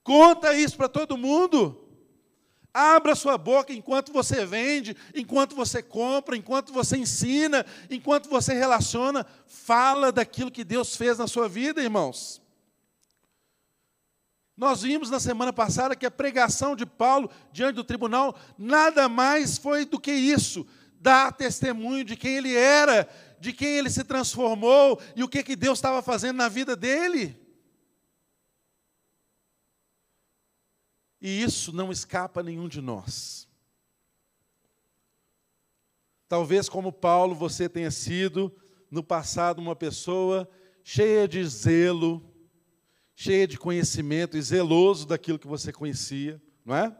Conta isso para todo mundo. Abra sua boca enquanto você vende, enquanto você compra, enquanto você ensina, enquanto você relaciona. Fala daquilo que Deus fez na sua vida, irmãos. Nós vimos na semana passada que a pregação de Paulo diante do tribunal nada mais foi do que isso, dar testemunho de quem ele era, de quem ele se transformou e o que, que Deus estava fazendo na vida dele. E isso não escapa a nenhum de nós. Talvez, como Paulo, você tenha sido no passado uma pessoa cheia de zelo, cheia de conhecimento e zeloso daquilo que você conhecia, não é?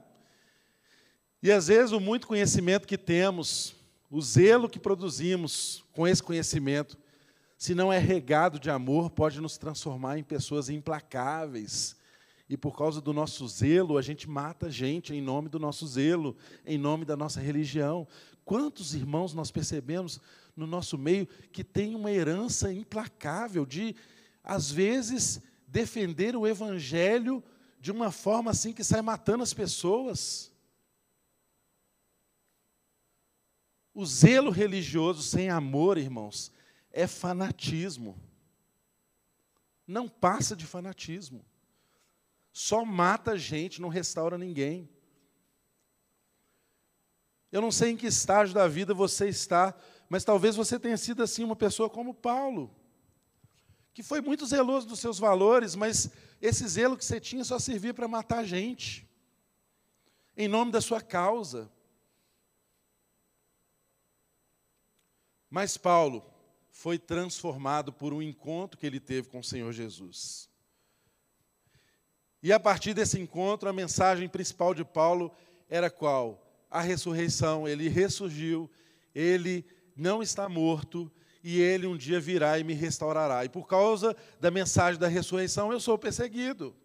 E às vezes o muito conhecimento que temos, o zelo que produzimos com esse conhecimento, se não é regado de amor, pode nos transformar em pessoas implacáveis. E por causa do nosso zelo, a gente mata gente em nome do nosso zelo, em nome da nossa religião. Quantos irmãos nós percebemos no nosso meio que tem uma herança implacável de, às vezes, defender o evangelho de uma forma assim que sai matando as pessoas. O zelo religioso sem amor, irmãos, é fanatismo. Não passa de fanatismo. Só mata gente, não restaura ninguém. Eu não sei em que estágio da vida você está, mas talvez você tenha sido assim uma pessoa como Paulo que foi muito zeloso dos seus valores, mas esse zelo que você tinha só servia para matar gente, em nome da sua causa. Mas Paulo foi transformado por um encontro que ele teve com o Senhor Jesus. E a partir desse encontro, a mensagem principal de Paulo era qual? A ressurreição. Ele ressurgiu, ele não está morto, e ele um dia virá e me restaurará. E por causa da mensagem da ressurreição, eu sou perseguido.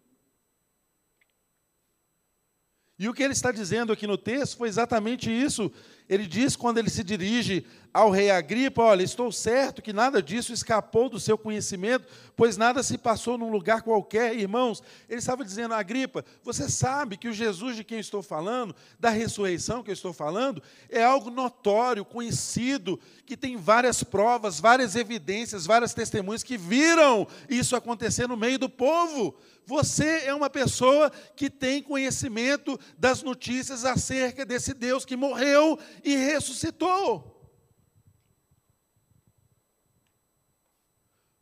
E o que ele está dizendo aqui no texto foi exatamente isso. Ele diz quando ele se dirige ao rei Agripa: Olha, estou certo que nada disso escapou do seu conhecimento, pois nada se passou num lugar qualquer. Irmãos, ele estava dizendo: Agripa, você sabe que o Jesus de quem estou falando, da ressurreição que eu estou falando, é algo notório, conhecido, que tem várias provas, várias evidências, várias testemunhas que viram isso acontecer no meio do povo. Você é uma pessoa que tem conhecimento das notícias acerca desse Deus que morreu e ressuscitou.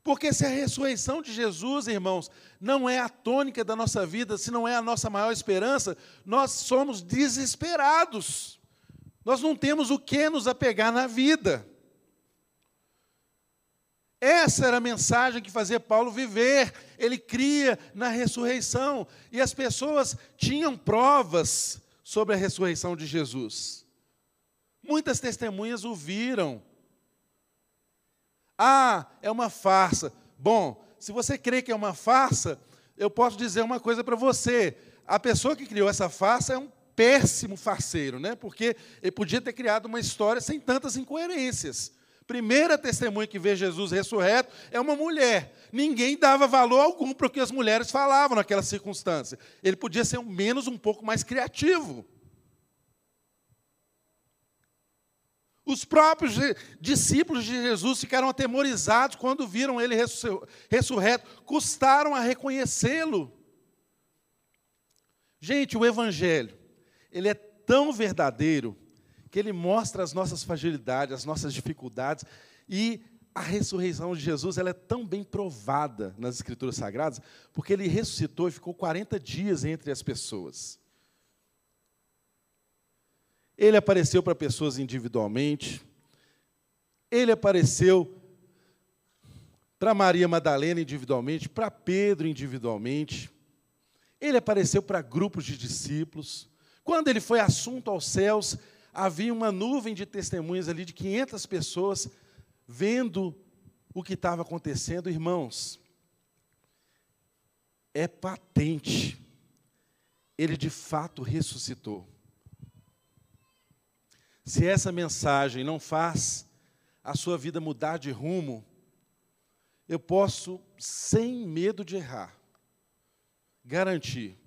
Porque se a ressurreição de Jesus, irmãos, não é a tônica da nossa vida, se não é a nossa maior esperança, nós somos desesperados. Nós não temos o que nos apegar na vida. Essa era a mensagem que fazia Paulo viver. Ele cria na ressurreição. E as pessoas tinham provas sobre a ressurreição de Jesus. Muitas testemunhas o viram. Ah, é uma farsa. Bom, se você crê que é uma farsa, eu posso dizer uma coisa para você. A pessoa que criou essa farsa é um péssimo farceiro, né? Porque ele podia ter criado uma história sem tantas incoerências. Primeira testemunha que vê Jesus ressurreto é uma mulher. Ninguém dava valor algum para o que as mulheres falavam naquela circunstância. Ele podia ser menos um pouco mais criativo. Os próprios discípulos de Jesus ficaram atemorizados quando viram ele ressurreto, custaram a reconhecê-lo. Gente, o Evangelho, ele é tão verdadeiro que ele mostra as nossas fragilidades, as nossas dificuldades, e a ressurreição de Jesus ela é tão bem provada nas Escrituras Sagradas, porque ele ressuscitou e ficou 40 dias entre as pessoas. Ele apareceu para pessoas individualmente. Ele apareceu para Maria Madalena individualmente, para Pedro individualmente. Ele apareceu para grupos de discípulos. Quando ele foi assunto aos céus, havia uma nuvem de testemunhas ali de 500 pessoas vendo o que estava acontecendo, irmãos. É patente. Ele de fato ressuscitou. Se essa mensagem não faz a sua vida mudar de rumo, eu posso, sem medo de errar, garantir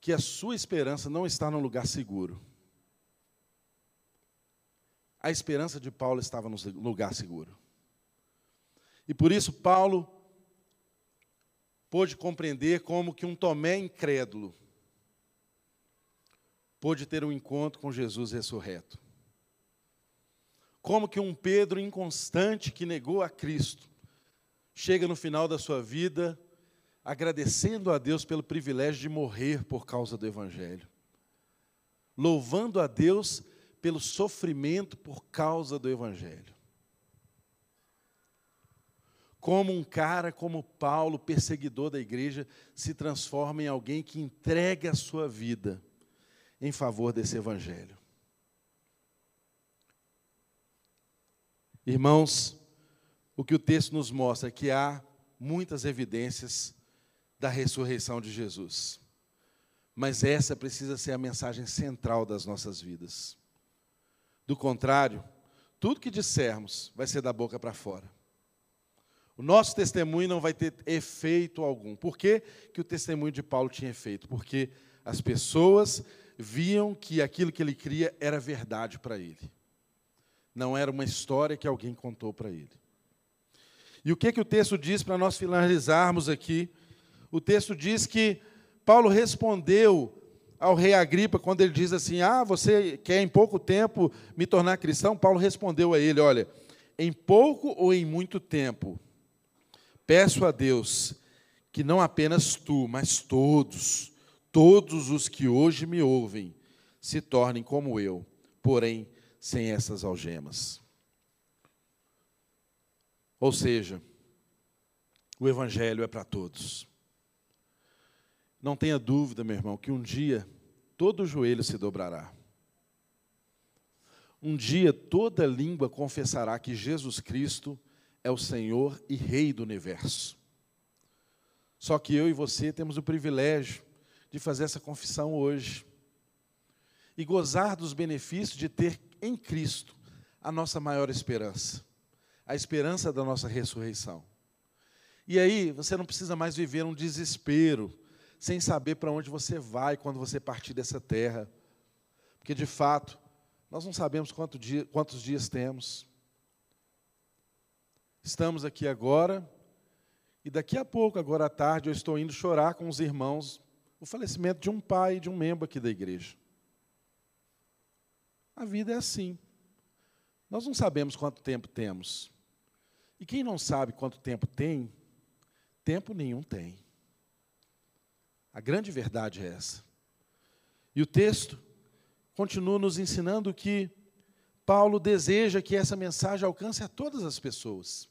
que a sua esperança não está num lugar seguro. A esperança de Paulo estava no lugar seguro. E por isso Paulo pôde compreender como que um Tomé incrédulo pôde ter um encontro com Jesus ressurreto. Como que um Pedro inconstante que negou a Cristo chega no final da sua vida agradecendo a Deus pelo privilégio de morrer por causa do Evangelho, louvando a Deus pelo sofrimento por causa do Evangelho. Como um cara como Paulo, perseguidor da igreja, se transforma em alguém que entrega a sua vida em favor desse evangelho. Irmãos, o que o texto nos mostra é que há muitas evidências da ressurreição de Jesus. Mas essa precisa ser a mensagem central das nossas vidas. Do contrário, tudo que dissermos vai ser da boca para fora. O nosso testemunho não vai ter efeito algum. Por que, que o testemunho de Paulo tinha efeito? Porque as pessoas viam que aquilo que ele cria era verdade para ele. Não era uma história que alguém contou para ele. E o que, que o texto diz para nós finalizarmos aqui? O texto diz que Paulo respondeu ao rei Agripa quando ele diz assim: Ah, você quer em pouco tempo me tornar cristão? Paulo respondeu a ele: Olha, em pouco ou em muito tempo, peço a Deus que não apenas tu, mas todos, todos os que hoje me ouvem se tornem como eu, porém sem essas algemas. Ou seja, o Evangelho é para todos. Não tenha dúvida, meu irmão, que um dia todo joelho se dobrará. Um dia toda língua confessará que Jesus Cristo é o Senhor e Rei do universo. Só que eu e você temos o privilégio de fazer essa confissão hoje e gozar dos benefícios de ter em Cristo a nossa maior esperança, a esperança da nossa ressurreição. E aí, você não precisa mais viver um desespero, sem saber para onde você vai quando você partir dessa terra, porque de fato, nós não sabemos quanto dia, quantos dias temos. Estamos aqui agora, e daqui a pouco, agora à tarde, eu estou indo chorar com os irmãos o falecimento de um pai, de um membro aqui da igreja. A vida é assim. Nós não sabemos quanto tempo temos. E quem não sabe quanto tempo tem, tempo nenhum tem. A grande verdade é essa. E o texto continua nos ensinando que Paulo deseja que essa mensagem alcance a todas as pessoas.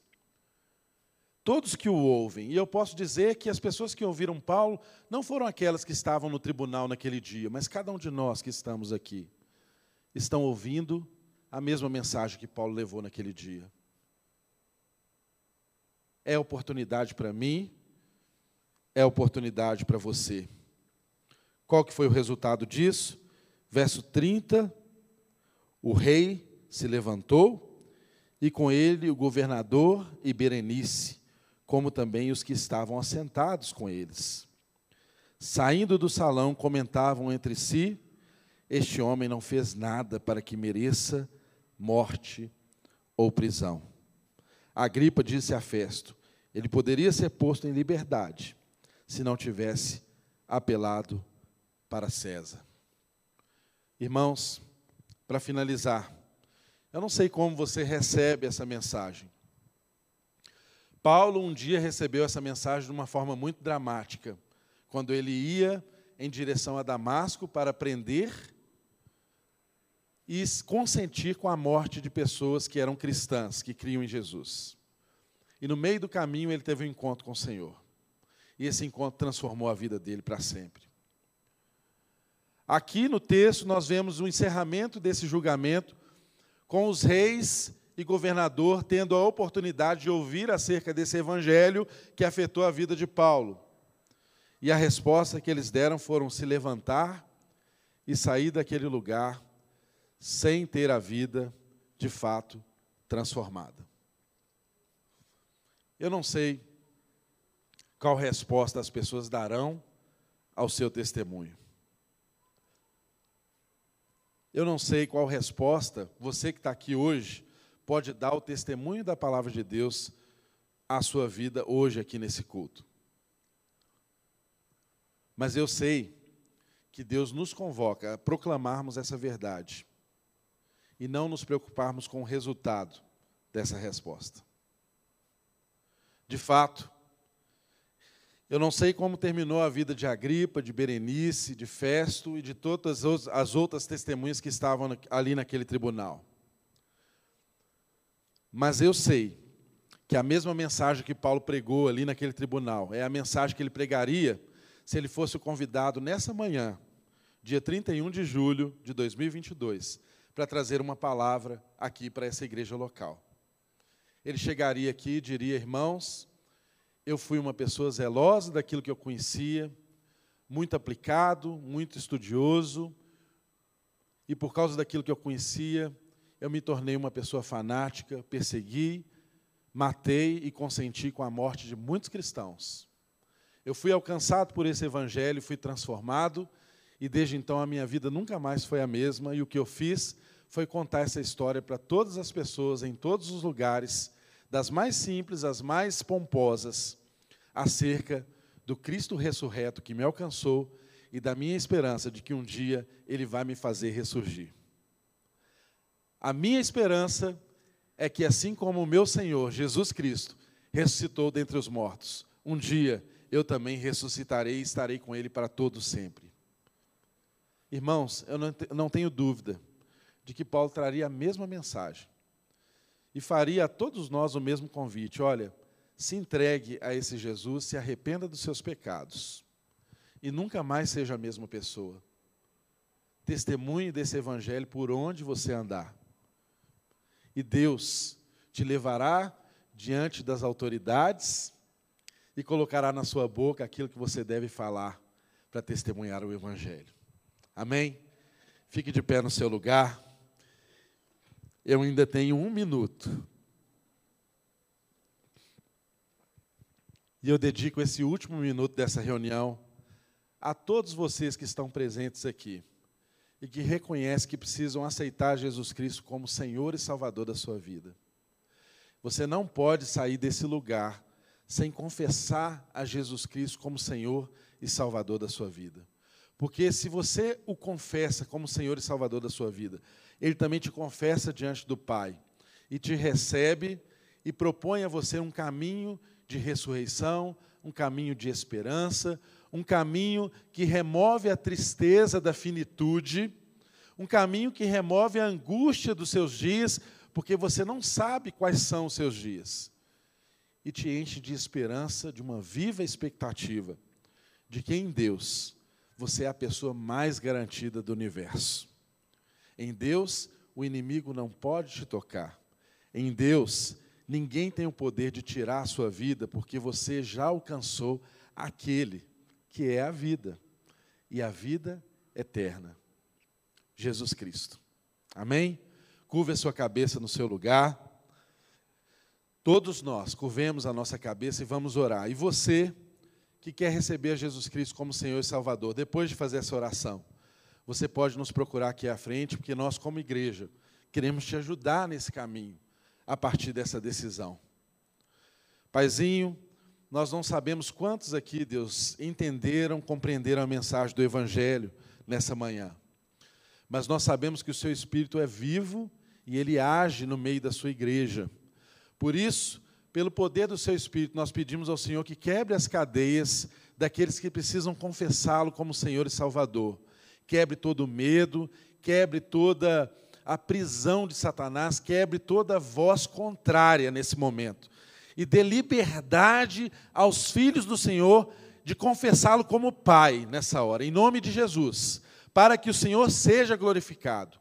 Todos que o ouvem. E eu posso dizer que as pessoas que ouviram Paulo não foram aquelas que estavam no tribunal naquele dia, mas cada um de nós que estamos aqui estão ouvindo a mesma mensagem que Paulo levou naquele dia. É oportunidade para mim, é oportunidade para você. Qual que foi o resultado disso? Verso 30, o rei se levantou e com ele o governador e Berenice como também os que estavam assentados com eles. Saindo do salão, comentavam entre si: Este homem não fez nada para que mereça morte ou prisão. Agripa disse a Festo: ele poderia ser posto em liberdade se não tivesse apelado para César. Irmãos, para finalizar, eu não sei como você recebe essa mensagem. Paulo um dia recebeu essa mensagem de uma forma muito dramática, quando ele ia em direção a Damasco para prender e consentir com a morte de pessoas que eram cristãs, que criam em Jesus. E no meio do caminho ele teve um encontro com o Senhor. E esse encontro transformou a vida dele para sempre. Aqui no texto nós vemos o encerramento desse julgamento com os reis e governador tendo a oportunidade de ouvir acerca desse evangelho que afetou a vida de Paulo. E a resposta que eles deram foram se levantar e sair daquele lugar sem ter a vida de fato transformada. Eu não sei qual resposta as pessoas darão ao seu testemunho. Eu não sei qual resposta você que está aqui hoje pode dar o testemunho da palavra de Deus à sua vida hoje aqui nesse culto. Mas eu sei que Deus nos convoca a proclamarmos essa verdade e não nos preocuparmos com o resultado dessa resposta. De fato, eu não sei como terminou a vida de Agripa, de Berenice, de Festo e de todas as outras testemunhas que estavam ali naquele tribunal. Mas eu sei que a mesma mensagem que Paulo pregou ali naquele tribunal é a mensagem que ele pregaria se ele fosse convidado nessa manhã, dia 31 de julho de 2022, para trazer uma palavra aqui para essa igreja local. Ele chegaria aqui e diria: Irmãos, eu fui uma pessoa zelosa daquilo que eu conhecia, muito aplicado, muito estudioso, e por causa daquilo que eu conhecia, eu me tornei uma pessoa fanática, persegui, matei e consenti com a morte de muitos cristãos. Eu fui alcançado por esse evangelho, fui transformado, e desde então a minha vida nunca mais foi a mesma, e o que eu fiz foi contar essa história para todas as pessoas, em todos os lugares, das mais simples às mais pomposas, acerca do Cristo ressurreto que me alcançou e da minha esperança de que um dia Ele vai me fazer ressurgir. A minha esperança é que, assim como o meu Senhor Jesus Cristo ressuscitou dentre os mortos, um dia eu também ressuscitarei e estarei com Ele para todo sempre. Irmãos, eu não tenho dúvida de que Paulo traria a mesma mensagem e faria a todos nós o mesmo convite: olha, se entregue a esse Jesus, se arrependa dos seus pecados e nunca mais seja a mesma pessoa. Testemunhe desse evangelho por onde você andar. E Deus te levará diante das autoridades e colocará na sua boca aquilo que você deve falar para testemunhar o evangelho. Amém? Fique de pé no seu lugar. Eu ainda tenho um minuto. E eu dedico esse último minuto dessa reunião a todos vocês que estão presentes aqui e que reconhecem que precisam aceitar Jesus Cristo como Senhor e Salvador da sua vida. Você não pode sair desse lugar sem confessar a Jesus Cristo como Senhor e Salvador da sua vida. Porque se você o confessa como Senhor e Salvador da sua vida, ele também te confessa diante do Pai e te recebe e propõe a você um caminho de ressurreição, um caminho de esperança, um caminho que remove a tristeza da finitude, um caminho que remove a angústia dos seus dias, porque você não sabe quais são os seus dias, e te enche de esperança, de uma viva expectativa de que em Deus você é a pessoa mais garantida do universo. Em Deus, o inimigo não pode te tocar. Em Deus, ninguém tem o poder de tirar a sua vida, porque você já alcançou aquele que é a vida, e a vida eterna. Jesus Cristo. Amém? Curve a sua cabeça no seu lugar. Todos nós curvemos a nossa cabeça e vamos orar. E você que quer receber Jesus Cristo como Senhor e Salvador, depois de fazer essa oração, você pode nos procurar aqui à frente, porque nós, como igreja, Queremos te ajudar nesse caminho, a partir dessa decisão. Paizinho, nós não sabemos quantos aqui, Deus, entenderam, compreenderam a mensagem do Evangelho nessa manhã. Mas nós sabemos que o seu Espírito é vivo e ele age no meio da sua igreja. Por isso, pelo poder do seu Espírito, nós pedimos ao Senhor que quebre as cadeias daqueles que precisam confessá-lo como Senhor e Salvador. Quebre todo o medo, quebre toda a prisão de Satanás, quebre toda voz contrária nesse momento e dê liberdade aos filhos do Senhor de confessá-lo como Pai nessa hora, em nome de Jesus, para que o Senhor seja glorificado.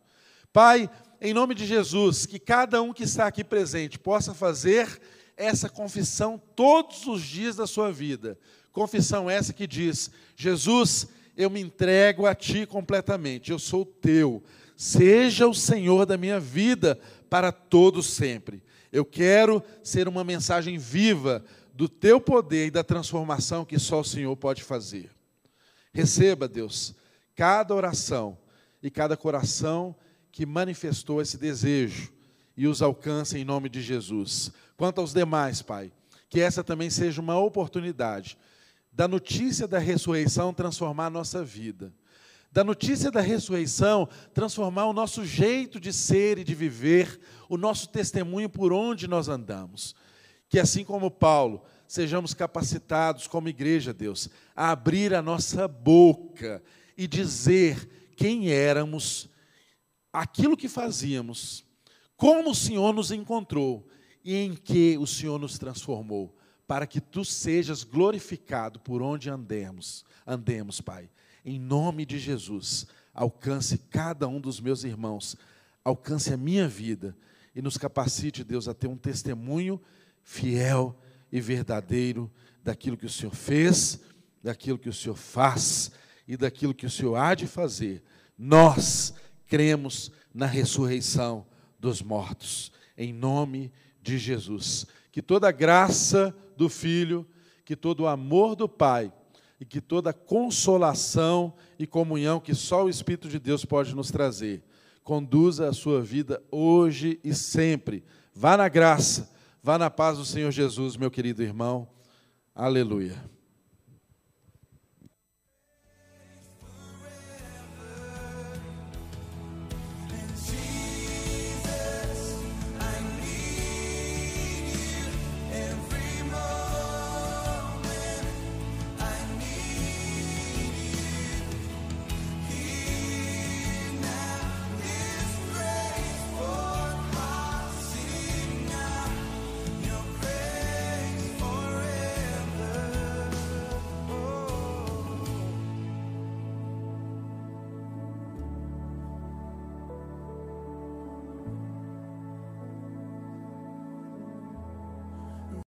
Pai, em nome de Jesus, que cada um que está aqui presente possa fazer essa confissão todos os dias da sua vida. Confissão essa que diz: Jesus, eu me entrego a Ti completamente, eu sou Teu, seja o Senhor da minha vida para todos sempre. Eu quero ser uma mensagem viva do teu poder e da transformação que só o Senhor pode fazer. Receba, Deus, cada oração e cada coração que manifestou esse desejo e os alcance em nome de Jesus. Quanto aos demais, Pai, que essa também seja uma oportunidade da notícia da ressurreição transformar a nossa vida da notícia da ressurreição transformar o nosso jeito de ser e de viver, o nosso testemunho por onde nós andamos. Que assim como Paulo, sejamos capacitados como igreja, Deus, a abrir a nossa boca e dizer quem éramos, aquilo que fazíamos, como o Senhor nos encontrou e em que o Senhor nos transformou, para que tu sejas glorificado por onde andemos, andemos, Pai em nome de Jesus, alcance cada um dos meus irmãos, alcance a minha vida e nos capacite, Deus, a ter um testemunho fiel e verdadeiro daquilo que o Senhor fez, daquilo que o Senhor faz e daquilo que o Senhor há de fazer. Nós cremos na ressurreição dos mortos, em nome de Jesus. Que toda a graça do Filho, que todo o amor do Pai e que toda consolação e comunhão que só o Espírito de Deus pode nos trazer, conduza a sua vida hoje e sempre. Vá na graça, vá na paz do Senhor Jesus, meu querido irmão. Aleluia.